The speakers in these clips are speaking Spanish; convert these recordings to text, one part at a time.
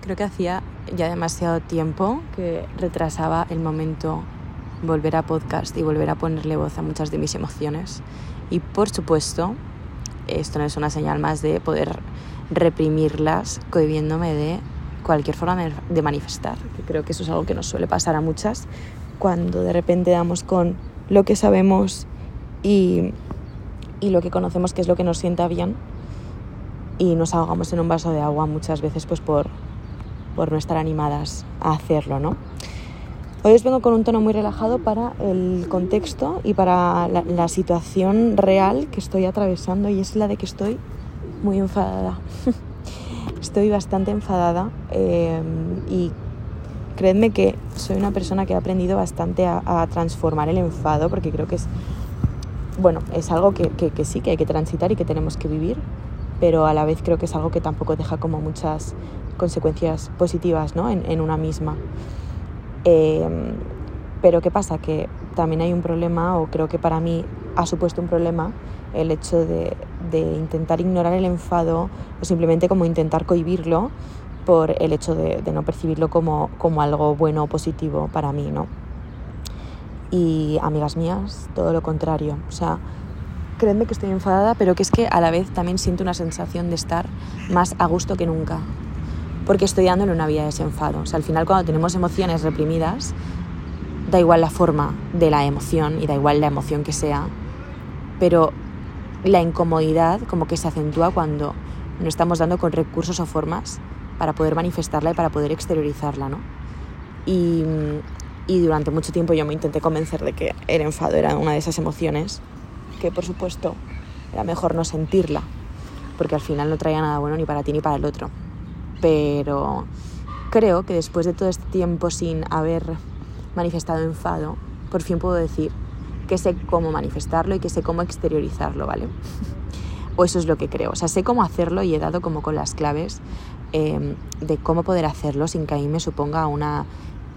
Creo que hacía ya demasiado tiempo que retrasaba el momento volver a podcast y volver a ponerle voz a muchas de mis emociones. Y por supuesto, esto no es una señal más de poder reprimirlas, cohibiéndome de cualquier forma de manifestar, que creo que eso es algo que nos suele pasar a muchas cuando de repente damos con lo que sabemos y, y lo que conocemos que es lo que nos sienta bien y nos ahogamos en un vaso de agua muchas veces pues por, por no estar animadas a hacerlo, ¿no? Hoy os vengo con un tono muy relajado para el contexto y para la, situación real que estoy atravesando y es la de que estoy muy enfadada. estoy bastante enfadada eh, y creedme que soy una persona que ha aprendido bastante a, transformar el enfado porque creo que es, bueno, es algo que, sí, que hay que transitar y que tenemos que vivir, pero a la vez creo que es algo que tampoco deja como muchas consecuencias positivas ¿no? en una misma. Em, pero ¿qué pasa? Que también hay un problema, o creo que para mí ha supuesto un problema, el hecho de, intentar ignorar el enfado o simplemente como intentar cohibirlo por el hecho de, no percibirlo como, como, algo bueno o positivo para mí, ¿no? Y amigas mías, todo lo contrario. O sea, que estoy enfadada, pero que es que a la vez también siento una sensación de estar más a gusto que nunca porque estoy dándole una vía de ese enfado. O sea, al final cuando tenemos emociones reprimidas, da igual la forma de la emoción y da igual la emoción que sea, pero la incomodidad como que se acentúa cuando no estamos dando con recursos o formas para poder manifestarla y para poder exteriorizarla, ¿no? Y, y durante mucho tiempo yo me intenté convencer de que el enfado era una de esas emociones, que por supuesto era mejor no sentirla, porque al final no traía nada bueno ni para ti ni para el otro pero creo que después de todo este tiempo sin haber manifestado enfado, por fin puedo decir que sé cómo manifestarlo y que sé cómo exteriorizarlo, ¿vale? o eso es lo que creo. O sea, sé cómo hacerlo y he dado como con las claves em, de cómo poder hacerlo sin que a mí me suponga una,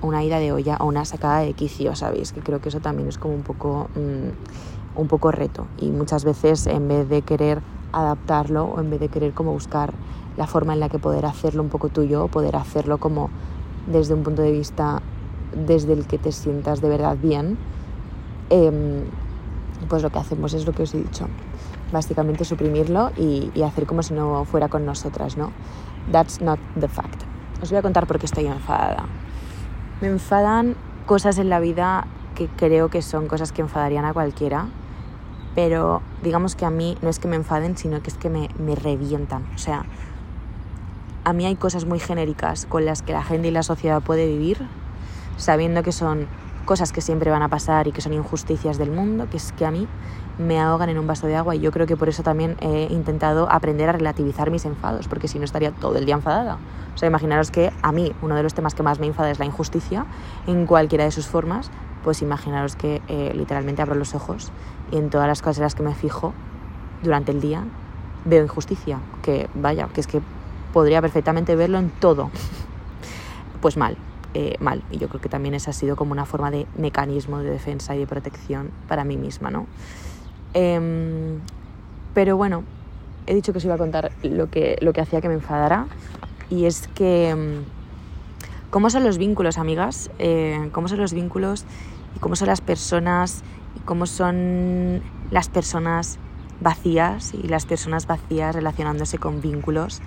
una ida de olla o una sacada de quicio, ¿sabéis? Que creo que eso también es como un poco, mm, un poco reto. Y muchas veces en vez de querer adaptarlo o en vez de querer como buscar la forma en la que poder hacerlo un poco tuyo, poder hacerlo como desde un punto de vista desde el que te sientas de verdad bien, em, pues lo que hacemos es lo que os he dicho, básicamente suprimirlo y, y, hacer como si no fuera con nosotras, ¿no? That's not the fact. Os voy a contar por qué estoy enfadada. Me enfadan cosas en la vida que creo que son cosas que enfadarían a cualquiera, pero digamos que a mí no es que me enfaden, sino que es que me, me revientan. O sea, a mí hay cosas muy genéricas con las que la gente y la sociedad puede vivir, sabiendo que son cosas que siempre van a pasar y que son injusticias del mundo, que es que a mí me ahogan en un vaso de agua y yo creo que por eso también he intentado aprender a relativizar mis enfados, porque si no estaría todo el día enfadada. O sea, imaginaros que a mí uno de los temas que más me enfada es la injusticia en cualquiera de sus formas, pues imaginaros que eh, literalmente abro los ojos y en todas las cosas en las que me fijo durante el día veo injusticia, que vaya, que es que podría perfectamente verlo en todo. Pues mal, eh, mal. Y yo creo que también esa ha sido como una forma de mecanismo de defensa y de protección para mí misma, ¿no? Em, pero bueno, he dicho que os iba a contar lo que, lo que hacía que me enfadara. Y es que... Em, ¿Cómo son los vínculos, amigas? Eh, ¿Cómo son los vínculos? ¿Y cómo son las personas? ¿Y cómo son las personas vacías? Y las personas vacías relacionándose con vínculos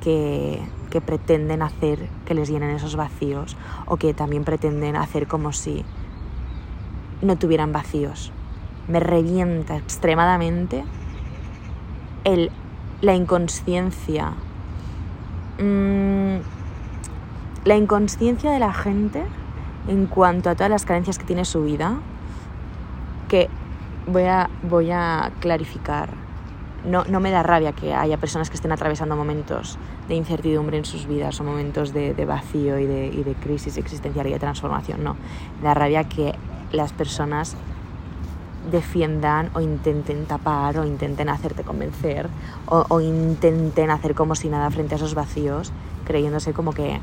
que, pretenden hacer que les llenen esos vacíos o que también pretenden hacer como si no tuvieran vacíos. Me revienta extremadamente el, la inconsciencia. Mm, la inconsciencia de la gente en cuanto a todas las carencias que tiene su vida, que voy a, voy a clarificar no, no, me da rabia que haya personas que estén atravesando momentos de incertidumbre en sus vidas o momentos de, vacío y de, y de, crisis existencial y de transformación, no. Me da rabia que las personas defiendan o intenten tapar o intenten hacerte convencer o, intenten hacer como si nada frente a esos vacíos, creyéndose como que,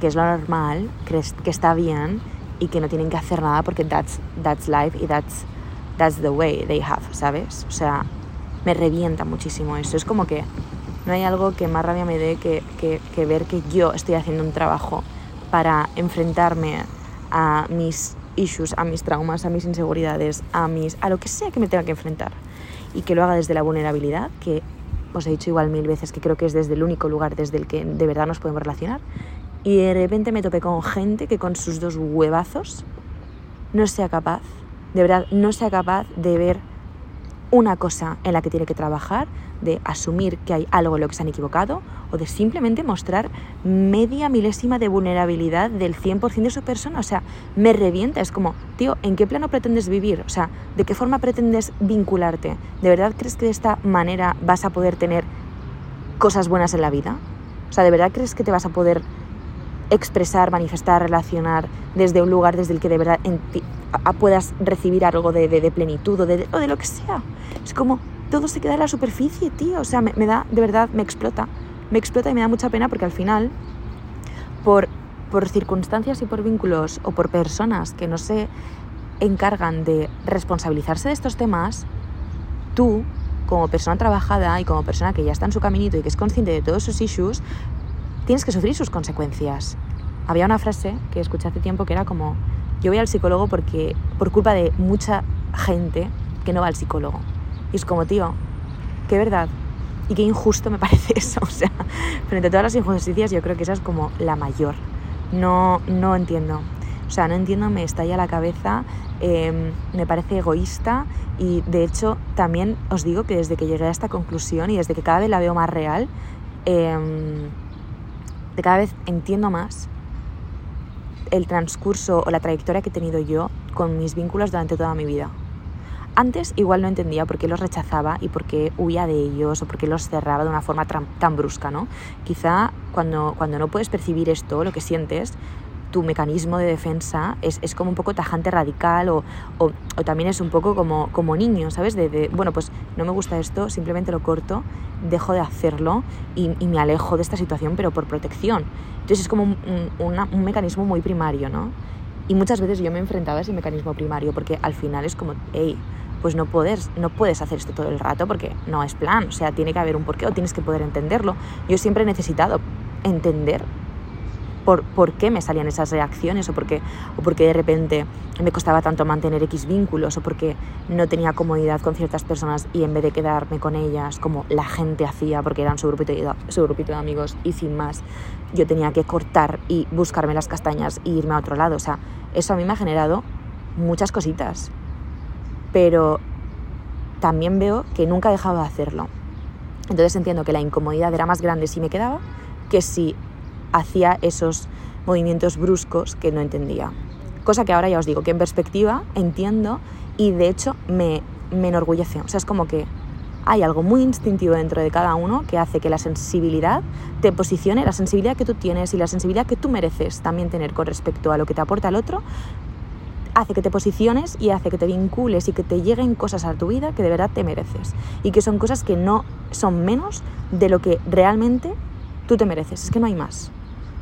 que es lo normal, que, que está bien y que no tienen que hacer nada porque that's, that's life y that's, that's the way they have, ¿sabes? O sea, me revienta muchísimo eso. Es como que No hay algo que más rabia me dé que, que ver que yo estoy haciendo un trabajo para enfrentarme a mis issues, a mis traumas, a mis inseguridades, a, mis, a lo que sea que me tenga que enfrentar. Y que lo haga desde la vulnerabilidad, que os he dicho igual mil veces que creo que es desde el único lugar desde el que de verdad nos podemos relacionar. Y de repente me topé con gente que con sus dos huevazos no sea capaz, de verdad, no sea capaz de ver una cosa en la que tiene que trabajar, de asumir que hay algo en lo que se han equivocado o de simplemente mostrar media milésima de vulnerabilidad del 100% de su persona. O sea, me revienta. Es como, tío, ¿en qué plano pretendes vivir? O sea, ¿de qué forma pretendes vincularte? ¿De verdad crees que de esta manera vas a poder tener cosas buenas en la vida? O sea, ¿de verdad crees que te vas a poder expresar, manifestar, relacionar desde un lugar desde el que de verdad puedas recibir algo de, de, plenitud o de, de lo que sea? Es como, todo se queda en la superficie, tío. O sea, me, da, de verdad, me explota. Me explota y me da mucha pena porque al final, por, por circunstancias y por vínculos o por personas que no se encargan de responsabilizarse de estos temas, tú, como persona trabajada y como persona que ya está en su caminito y que es consciente de todos sus issues, tienes que sufrir sus consecuencias. Había una frase que escuché hace tiempo que era como, yo voy al psicólogo porque por culpa de mucha gente que no va al psicólogo. Y es como, tío, qué verdad. Y qué injusto me parece eso. O sea, frente a todas las injusticias, yo creo que esa es como la mayor. No, no entiendo. O sea, no entiendo, me estalla la cabeza, em, me parece egoísta y de hecho también os digo que desde que llegué a esta conclusión y desde que cada vez la veo más real, em, cada vez entiendo más el transcurso o la trayectoria que he tenido yo con mis vínculos durante toda mi vida. Antes igual no entendía por qué los rechazaba y por qué huía de ellos o por qué los cerraba de una forma tan, brusca, ¿no? Quizá cuando, cuando no puedes percibir esto, lo que sientes, tu mecanismo de defensa es, es, como un poco tajante radical o, o, también es un poco como, como niño, ¿sabes? De, bueno, pues no me gusta esto, simplemente lo corto, dejo de hacerlo y, y me alejo de esta situación, pero por protección. Entonces es como un, un, un mecanismo muy primario, ¿no? Y muchas veces yo me enfrentaba a ese mecanismo primario porque al final es como, hey, pues no puedes, no puedes hacer esto todo el rato porque no es plan, o sea, tiene que haber un porqué o tienes que poder entenderlo. Yo siempre he necesitado entender por, por qué me salían esas reacciones o por qué, o porque de repente me costaba tanto mantener X vínculos o porque no tenía comodidad con ciertas personas y en vez de quedarme con ellas como la gente hacía porque eran su grupito, de, su grupito de amigos y sin más, yo tenía que cortar y buscarme las castañas e irme a otro lado. O sea, eso a mí me ha generado muchas cositas pero también veo que nunca he dejado de hacerlo. Entonces entiendo que la incomodidad era más grande si me quedaba que si hacía esos movimientos bruscos que no entendía. Cosa que ahora ya os digo que en perspectiva entiendo y de hecho me, me enorgullece. O sea, es como que hay algo muy instintivo dentro de cada uno que hace que la sensibilidad te posicione, la sensibilidad que tú tienes y la sensibilidad que tú mereces también tener con respecto a lo que te aporta el otro, hace que te posiciones y hace que te vincules y que te lleguen cosas a tu vida que de verdad te mereces y que son cosas que no son menos de lo que realmente tú te mereces. Es que no hay más.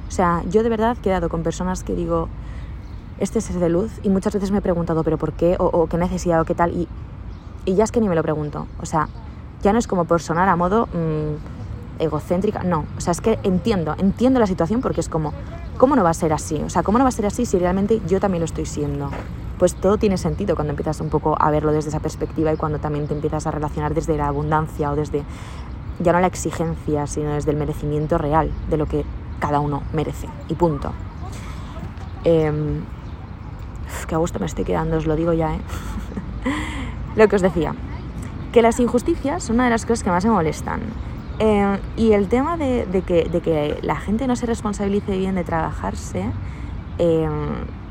O sea, yo de verdad he quedado con personas que digo, este es de luz y muchas veces me he preguntado, pero ¿por qué? O, qué necesidad o qué tal. Y, y, ya es que ni me lo pregunto. O sea, ya no es como por sonar a modo mm, egocéntrica. No, o sea, es que entiendo, entiendo la situación porque es como, ¿cómo no va a ser así? O sea, ¿cómo no va a ser así si realmente yo también lo estoy siendo? Pues todo tiene sentido cuando empiezas un poco a verlo desde esa perspectiva y cuando también te empiezas a relacionar desde la abundancia o desde ya no la exigencia, sino desde el merecimiento real de lo que cada uno merece. Y punto. Eh, gusto me estoy quedando, os lo digo ya, ¿eh? lo que os decía, que las injusticias son una de las cosas que más me molestan. Eh, y el tema de, que, la gente no se responsabilice bien de trabajarse, eh,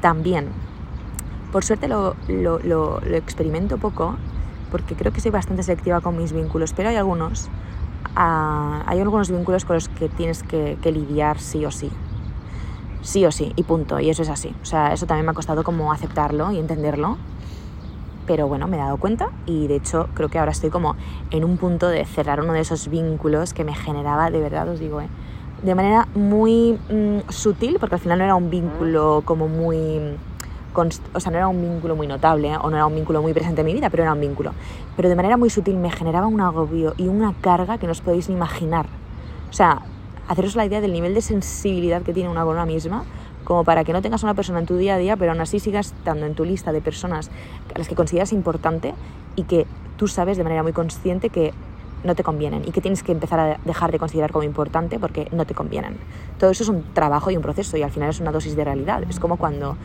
también. Por suerte lo, experimento poco, porque creo que soy bastante selectiva con mis vínculos, pero hay algunos, hay algunos vínculos con los que tienes que, que lidiar sí o sí. Sí o sí, y punto, y eso es así. O sea, eso también me ha costado como aceptarlo y entenderlo pero bueno, me he dado cuenta y de hecho creo que ahora estoy como en un punto de cerrar uno de esos vínculos que me generaba, de verdad os digo, ¿eh? de manera muy mm, sutil, porque al final no era un vínculo como muy o sea, no era un vínculo muy notable ¿eh? o no era un vínculo muy presente en mi vida, pero era un vínculo. Pero de manera muy sutil me generaba un agobio y una carga que no os podéis ni imaginar. O sea, haceros la idea del nivel de sensibilidad que tiene una con una misma, como para que no tengas una persona en tu día a día, pero aún así sigas estando en tu lista de personas a las que consideras importante y que tú sabes de manera muy consciente que no te convienen y que tienes que empezar a dejar de considerar como importante porque no te convienen. Todo eso es un trabajo y un proceso y al final es una dosis de realidad. Es como cuando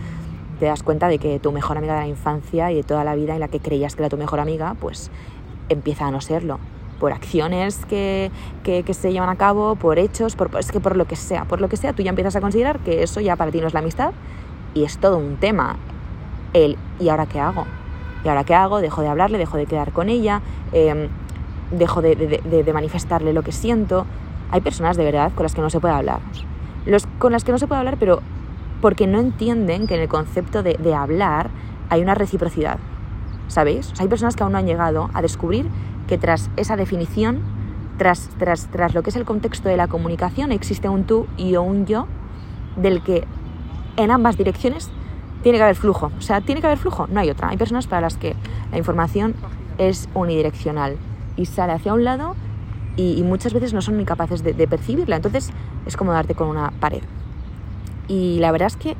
te das cuenta de que tu mejor amiga de la infancia y de toda la vida en la que creías que era tu mejor amiga, pues empieza a no serlo. Por acciones que, que, se llevan a cabo, por hechos, por, es que por lo que sea, por lo que sea, tú ya empiezas a considerar que eso ya para ti no es la amistad y es todo un tema. El, ¿y ahora qué hago? ¿Y ahora qué hago? Dejo de hablarle, dejo de quedar con ella, em, dejo de, de, manifestarle lo que siento. Hay personas de verdad con las que no se puede hablar. Los, con las que no se puede hablar, pero porque no entienden que en el concepto de, hablar hay una reciprocidad. ¿Sabéis? hay personas que aún no han llegado a descubrir que tras esa definición, tras, tras, tras lo que es el contexto de la comunicación, existe un tú y un yo del que en ambas direcciones tiene que haber flujo. O sea, tiene que haber flujo, no hay otra. Hay personas para las que la información es unidireccional y sale hacia un lado y, muchas veces no son ni capaces de, percibirla. Entonces es como darte con una pared. Y la verdad es que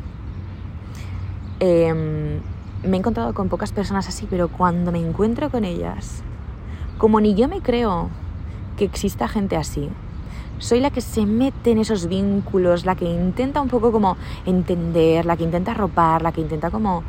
em, me he encontrado con pocas personas así, pero cuando me encuentro con ellas, como ni yo me creo que exista gente así, soy la que se mete en esos vínculos, la que intenta un poco como entender, la que intenta arropar, la que intenta como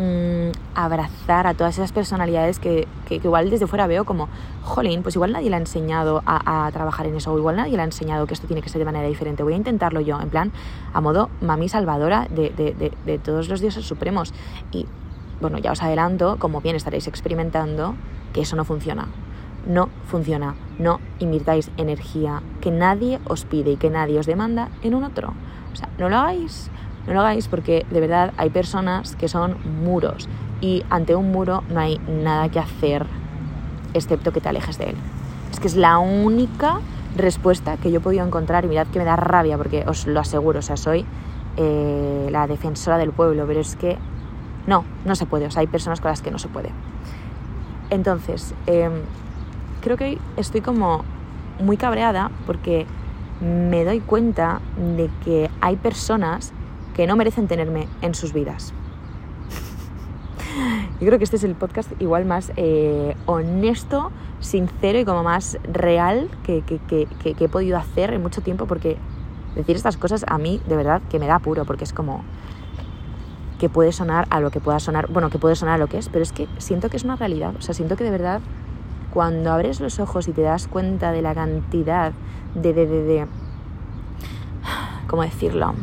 Mm, abrazar a todas esas personalidades que, que, igual desde fuera veo como, jolín, pues igual nadie le ha enseñado a, trabajar en eso, o igual nadie le ha enseñado que esto tiene que ser de manera diferente, voy a intentarlo yo, en plan, a modo mami salvadora de, de, de, todos los dioses supremos. Y bueno, ya os adelanto, como bien estaréis experimentando, que eso no funciona. No funciona. No invirtáis energía que nadie os pide y que nadie os demanda en un otro. O sea, no lo hagáis. No lo hagáis porque de verdad hay personas que son muros y ante un muro no hay nada que hacer excepto que te alejes de él. Es que es la única respuesta que yo he podido encontrar y mirad que me da rabia porque os lo aseguro, o sea, soy eh, la defensora del pueblo, pero es que no, no se puede, o sea, hay personas con las que no se puede. Entonces, em, creo que hoy estoy como muy cabreada porque me doy cuenta de que hay personas que no merecen tenerme en sus vidas. Yo creo que este es el podcast igual más eh, honesto, sincero y como más real que, he podido hacer en mucho tiempo porque decir estas cosas a mí de verdad que me da puro porque es como que puede sonar a lo que pueda sonar, bueno, que puede sonar a lo que es, pero es que siento que es una realidad, o sea, siento que de verdad cuando abres los ojos y te das cuenta de la cantidad de, de, de, de ¿cómo decirlo?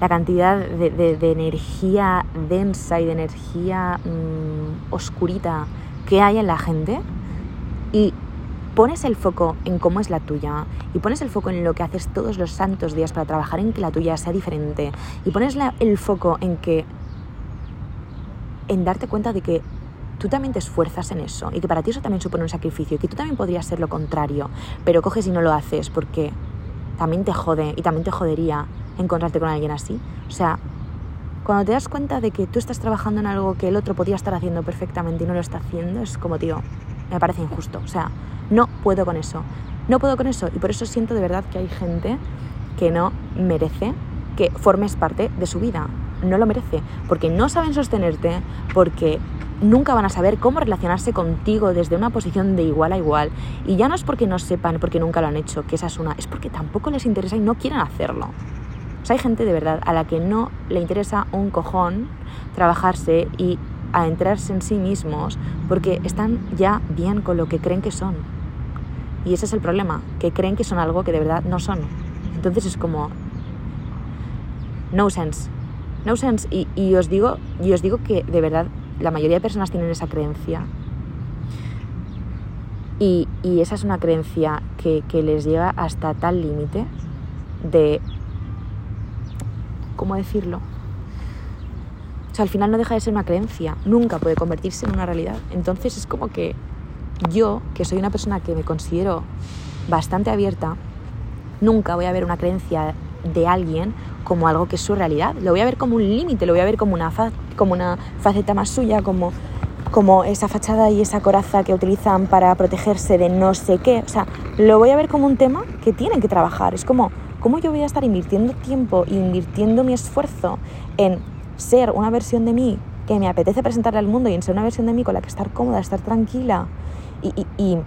La cantidad de, energía densa y de energía mm, oscurita que hay en la gente y pones el foco en cómo es la tuya y pones el foco en lo que haces todos los santos días para trabajar en que la tuya sea diferente y pones el foco en que en darte cuenta de que tú también te esfuerzas en eso y que para ti eso también supone un sacrificio y que tú también podrías ser lo contrario, pero coges y no lo haces porque también te jode y también te jodería encontrarte con alguien así. O sea, cuando te das cuenta de que tú estás trabajando en algo que el otro podía estar haciendo perfectamente y no lo está haciendo, es como, tío, me parece injusto. O sea, no puedo con eso. No puedo con eso. Y por eso siento de verdad que hay gente que no merece que formes parte de su vida. No lo merece. Porque no saben sostenerte, porque nunca van a saber cómo relacionarse contigo desde una posición de igual a igual. Y ya no es porque no sepan, porque nunca lo han hecho, que esa es una, es porque tampoco les interesa y no quieren hacerlo hay gente de verdad a la que no le interesa un cojón trabajarse y adentrarse en sí mismos porque están ya bien con lo que creen que son. Y ese es el problema, que creen que son algo que de verdad no son. Entonces es como... No sense. No sense. Y, os, digo, y os digo que de verdad la mayoría de personas tienen esa creencia. Y, esa es una creencia que, que les llega hasta tal límite de ¿cómo decirlo? O sea, al final no deja de ser una creencia, nunca puede convertirse en una realidad. Entonces es como que yo, que soy una persona que me considero bastante abierta, nunca voy a ver una creencia de alguien como algo que es su realidad. Lo voy a ver como un límite, lo voy a ver como una, como una faceta más suya, como, como esa fachada y esa coraza que utilizan para protegerse de no sé qué. O sea, lo voy a ver como un tema que tienen que trabajar. Es como, ¿cómo yo voy a estar invirtiendo tiempo invirtiendo mi esfuerzo en ser una versión de mí que me apetece presentarle al mundo y en ser una versión de mí con la que estar cómoda, estar tranquila y, y,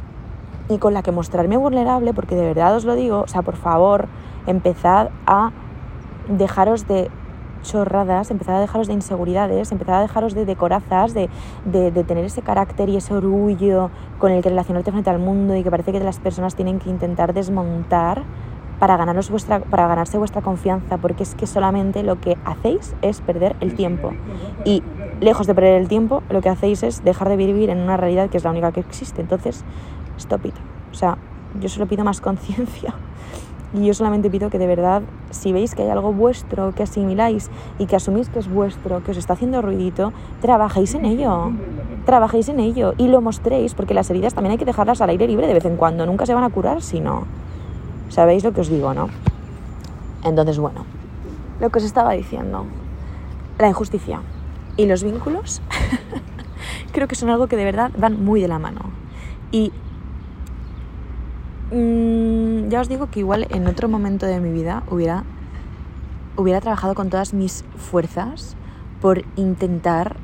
y con la que mostrarme vulnerable, porque de verdad os lo digo, o sea, por favor, empezad a dejaros de chorradas, empezad a dejaros de inseguridades, empezad a dejaros de, decorazas, de, de, de, tener ese carácter y ese orgullo con el que relacionarte frente al mundo y que parece que las personas tienen que intentar desmontar para, ganaros vuestra, para ganarse vuestra confianza, porque es que solamente lo que hacéis es perder el tiempo. Y lejos de perder el tiempo, lo que hacéis es dejar de vivir en una realidad que es la única que existe. Entonces, stop it. O sea, yo solo pido más conciencia. Y yo solamente pido que de verdad, si veis que hay algo vuestro que asimiláis y que asumís que es vuestro, que os está haciendo ruidito, trabajéis en ello. Trabajéis en ello y lo mostréis, porque las heridas también hay que dejarlas al aire libre de vez en cuando. Nunca se van a curar si no. ¿Sabéis lo que os digo, no? Entonces, bueno, lo que os estaba diciendo, la injusticia y los vínculos, creo que son algo que de verdad van muy de la mano. Y mmm, ya os digo que igual en otro momento de mi vida hubiera, hubiera trabajado con todas mis fuerzas por intentar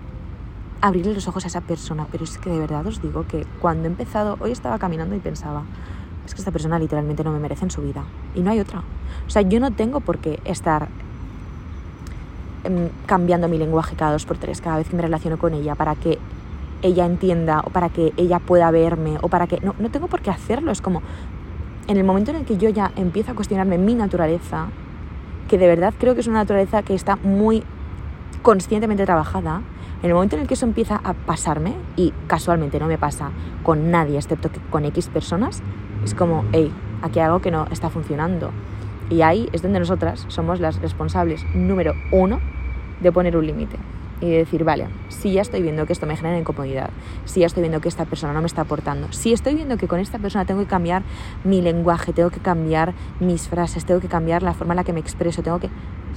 abrirle los ojos a esa persona, pero es que de verdad os digo que cuando he empezado, hoy estaba caminando y pensaba, es que esta persona literalmente no me merece en su vida. Y no hay otra. O sea, yo no tengo por qué estar eh, cambiando mi lenguaje cada dos por tres, cada vez que me relaciono con ella, para que ella entienda o para que ella pueda verme o para que... No, no tengo por qué hacerlo. Es como, en el momento en el que yo ya empiezo a cuestionarme mi naturaleza, que de verdad creo que es una naturaleza que está muy conscientemente trabajada, en el momento en el que eso empieza a pasarme, y casualmente no me pasa con nadie excepto que con X personas, es como, hey, aquí hay algo que no está funcionando. Y ahí es donde nosotras somos las responsables número uno de poner un límite y decir, vale, si ya estoy viendo que esto me genera incomodidad, si ya estoy viendo que esta persona no me está aportando, si estoy viendo que con esta persona tengo que cambiar mi lenguaje, tengo que cambiar mis frases, tengo que cambiar la forma en la que me expreso, tengo que...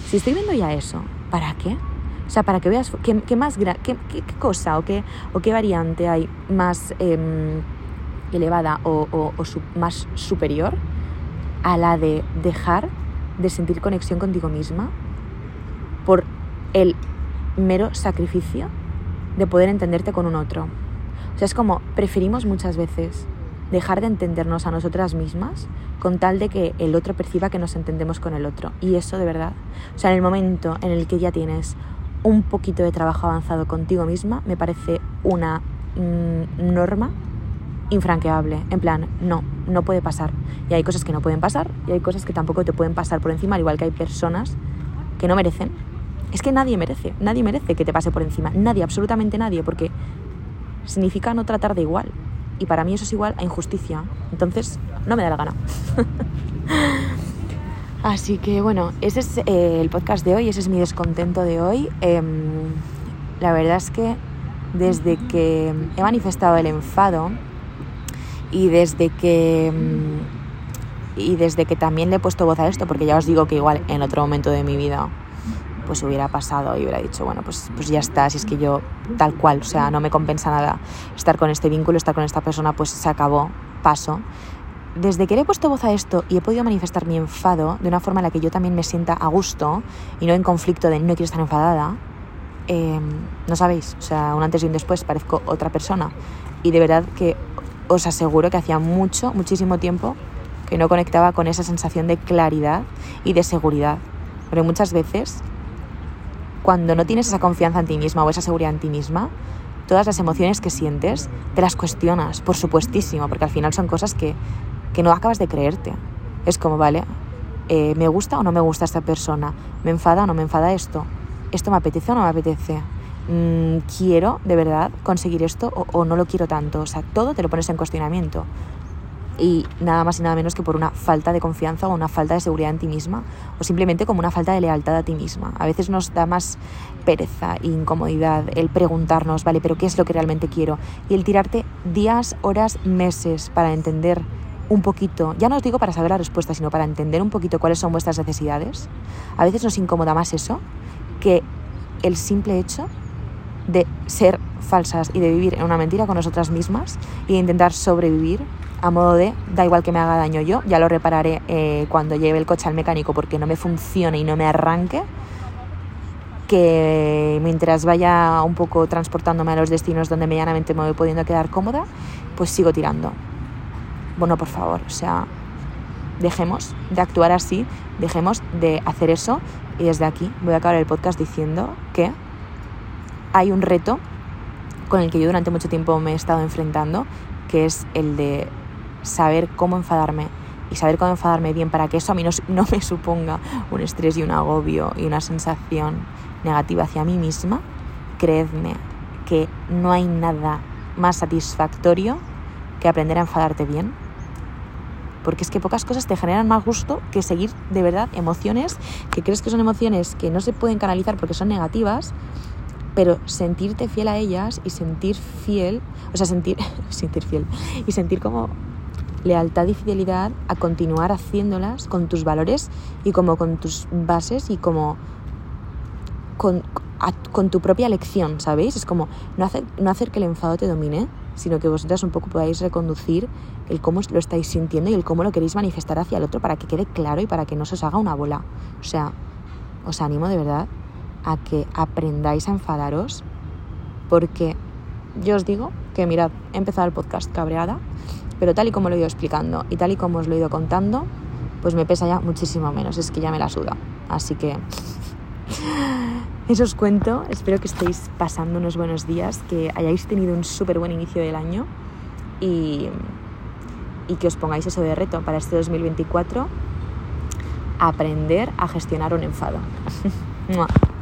Si estoy viendo ya eso, ¿para qué? O sea, para que veas qué, qué más qué, qué, cosa o qué, o qué variante hay más eh, elevada o, o, más superior a la de dejar de sentir conexión contigo misma por el mero sacrificio de poder entenderte con un otro. O sea, es como preferimos muchas veces dejar de entendernos a nosotras mismas con tal de que el otro perciba que nos entendemos con el otro. Y eso de verdad. O sea, en el momento en el que ya tienes un poquito de trabajo avanzado contigo misma, me parece una mmm, norma infranqueable. En plan, no, no puede pasar. Y hay cosas que no pueden pasar y hay cosas que tampoco te pueden pasar por encima, al igual que hay personas que no merecen es que nadie merece, nadie merece que te pase por encima, nadie, absolutamente nadie, porque significa no tratar de igual. Y para mí eso es igual a injusticia. Entonces, no me da la gana. Así que bueno, ese es eh, el podcast de hoy, ese es mi descontento de hoy. Eh, la verdad es que desde que he manifestado el enfado y desde que... Y desde que también le he puesto voz a esto, porque ya os digo que igual en otro momento de mi vida pues hubiera pasado y hubiera dicho, bueno, pues, pues ya está, si es que yo tal cual, o sea, no me compensa nada estar con este vínculo, estar con esta persona, pues se acabó, paso. Desde que le he puesto voz a esto y he podido manifestar mi enfado de una forma en la que yo también me sienta a gusto y no en conflicto de no quiero estar enfadada, eh, no sabéis, o sea, un antes y un después parezco otra persona. Y de verdad que os aseguro que hacía mucho, muchísimo tiempo que no conectaba con esa sensación de claridad y de seguridad. Pero muchas veces cuando no tienes esa confianza en ti misma o esa seguridad en ti misma, todas las emociones que sientes te las cuestionas, por supuestísimo, porque al final son cosas que, que no acabas de creerte. Es como, vale, eh, ¿me gusta o no me gusta esta persona? ¿Me enfada o no me enfada esto? ¿Esto me apetece o no me apetece? Mm, ¿Quiero de verdad conseguir esto o, o no lo quiero tanto? O sea, todo te lo pones en cuestionamiento y nada más y nada menos que por una falta de confianza o una falta de seguridad en ti misma o simplemente como una falta de lealtad a ti misma. A veces nos da más pereza e incomodidad el preguntarnos, vale, pero ¿qué es lo que realmente quiero? Y el tirarte días, horas, meses para entender un poquito, ya no os digo para saber la respuesta, sino para entender un poquito cuáles son vuestras necesidades, a veces nos incomoda más eso que el simple hecho de ser falsas y de vivir en una mentira con nosotras mismas y de intentar sobrevivir a modo de, da igual que me haga daño yo, ya lo repararé eh, cuando lleve el coche al mecánico porque no me funcione y no me arranque, que mientras vaya un poco transportándome a los destinos donde medianamente me voy pudiendo quedar cómoda, pues sigo tirando. Bueno, por favor, o sea, dejemos de actuar así, dejemos de hacer eso y desde aquí voy a acabar el podcast diciendo que hay un reto con el que yo durante mucho tiempo me he estado enfrentando, que es el de saber cómo enfadarme y saber cómo enfadarme bien para que eso a mí no, me suponga un estrés y un agobio y una sensación negativa hacia mí misma, creedme que no hay nada más satisfactorio que aprender a enfadarte bien. Porque es que pocas cosas te generan más gusto que seguir de verdad emociones que crees que son emociones que no se pueden canalizar porque son negativas, pero sentirte fiel a ellas y sentir fiel, o sea, sentir, sentir fiel y sentir como lealtad y fidelidad a continuar haciéndolas con tus valores y como con tus bases y como con, con tu propia elección, ¿sabéis? Es como no hacer, no hacer que el enfado te domine, sino que vosotras un poco podáis reconducir el cómo lo estáis sintiendo y el cómo lo queréis manifestar hacia el otro para que quede claro y para que no se os haga una bola. O sea, os animo de verdad a que aprendáis a enfadaros porque yo os digo que mirad, he empezado el podcast cabreada pero tal y como lo he ido explicando y tal y como os lo he ido contando, pues me pesa ya muchísimo menos, es que ya me la suda. Así que eso os cuento, espero que estéis pasando unos buenos días, que hayáis tenido un súper buen inicio del año y, y que os pongáis eso de reto para este 2024, aprender a gestionar un enfado.